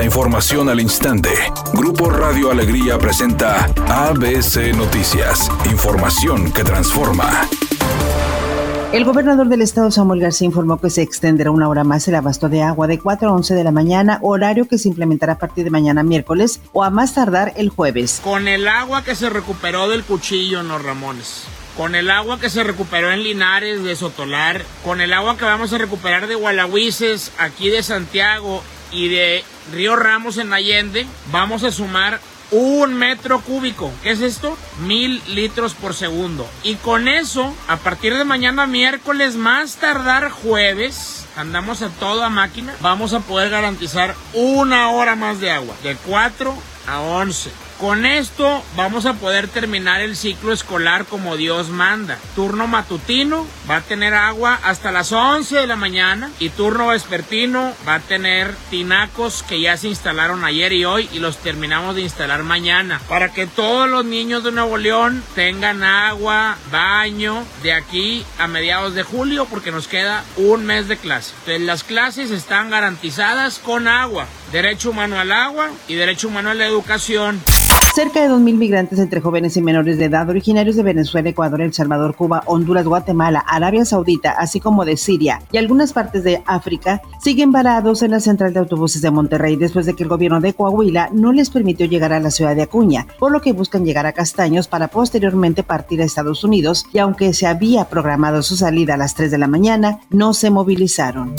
La información al instante. Grupo Radio Alegría presenta ABC Noticias. Información que transforma. El gobernador del estado Samuel García informó que se extenderá una hora más el abasto de agua de 4 a 11 de la mañana, horario que se implementará a partir de mañana miércoles o a más tardar el jueves. Con el agua que se recuperó del cuchillo en los Ramones con el agua que se recuperó en Linares de Sotolar, con el agua que vamos a recuperar de Gualahuises, aquí de Santiago y de Río Ramos en Allende, vamos a sumar un metro cúbico. ¿Qué es esto? Mil litros por segundo. Y con eso, a partir de mañana miércoles, más tardar jueves, andamos a toda máquina, vamos a poder garantizar una hora más de agua, de 4 a 11. Con esto vamos a poder terminar el ciclo escolar como Dios manda. Turno matutino va a tener agua hasta las 11 de la mañana y turno vespertino va a tener tinacos que ya se instalaron ayer y hoy y los terminamos de instalar mañana para que todos los niños de Nuevo León tengan agua, baño de aquí a mediados de julio porque nos queda un mes de clase. Entonces las clases están garantizadas con agua, derecho humano al agua y derecho humano a la educación. Cerca de 2.000 migrantes entre jóvenes y menores de edad originarios de Venezuela, Ecuador, El Salvador, Cuba, Honduras, Guatemala, Arabia Saudita, así como de Siria y algunas partes de África, siguen varados en la central de autobuses de Monterrey después de que el gobierno de Coahuila no les permitió llegar a la ciudad de Acuña, por lo que buscan llegar a Castaños para posteriormente partir a Estados Unidos y aunque se había programado su salida a las 3 de la mañana, no se movilizaron.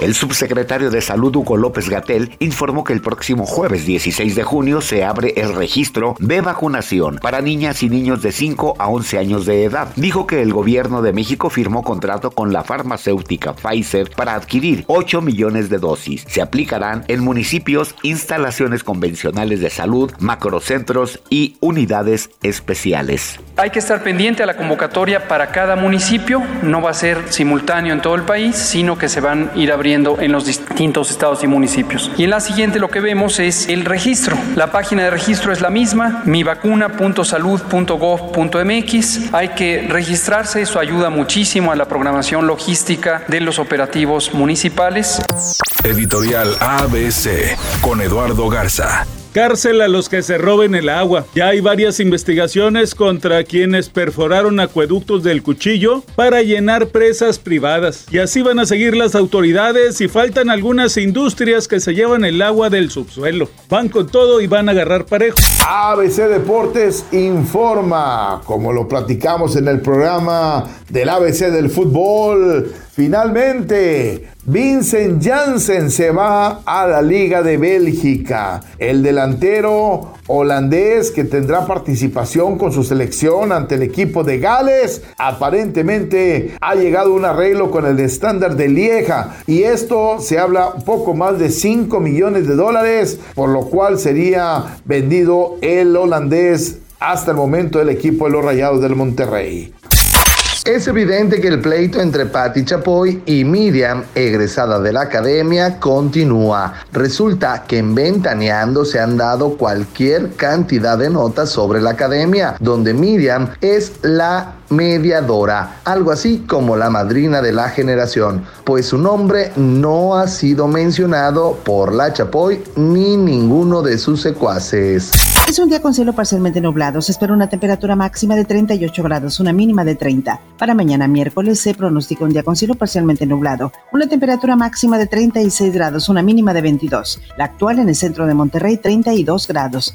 El subsecretario de Salud Hugo López Gatel informó que el próximo jueves 16 de junio se abre el registro de vacunación para niñas y niños de 5 a 11 años de edad. Dijo que el gobierno de México firmó contrato con la farmacéutica Pfizer para adquirir 8 millones de dosis. Se aplicarán en municipios, instalaciones convencionales de salud, macrocentros y unidades especiales. Hay que estar pendiente a la convocatoria para cada municipio, no va a ser simultáneo en todo el país, sino que se van a ir abriendo en los distintos estados y municipios. Y en la siguiente lo que vemos es el registro. La página de registro es la misma, mivacuna.salud.gov.mx. Hay que registrarse, eso ayuda muchísimo a la programación logística de los operativos municipales. Editorial ABC con Eduardo Garza. Cárcel a los que se roben el agua. Ya hay varias investigaciones contra quienes perforaron acueductos del cuchillo para llenar presas privadas. Y así van a seguir las autoridades y faltan algunas industrias que se llevan el agua del subsuelo. Van con todo y van a agarrar parejo. ABC Deportes informa, como lo platicamos en el programa del ABC del fútbol. Finalmente, Vincent Janssen se va a la Liga de Bélgica. El delantero holandés que tendrá participación con su selección ante el equipo de Gales, aparentemente ha llegado un arreglo con el estándar de Lieja y esto se habla poco más de 5 millones de dólares, por lo cual sería vendido el holandés hasta el momento del equipo de los Rayados del Monterrey. Es evidente que el pleito entre Patti Chapoy y Miriam, egresada de la academia, continúa. Resulta que en Ventaneando se han dado cualquier cantidad de notas sobre la academia, donde Miriam es la mediadora, algo así como la madrina de la generación, pues su nombre no ha sido mencionado por la Chapoy ni ninguno de sus secuaces. Es un día con cielo parcialmente nublado. Se espera una temperatura máxima de 38 grados, una mínima de 30. Para mañana miércoles se pronostica un día con cielo parcialmente nublado. Una temperatura máxima de 36 grados, una mínima de 22. La actual en el centro de Monterrey, 32 grados.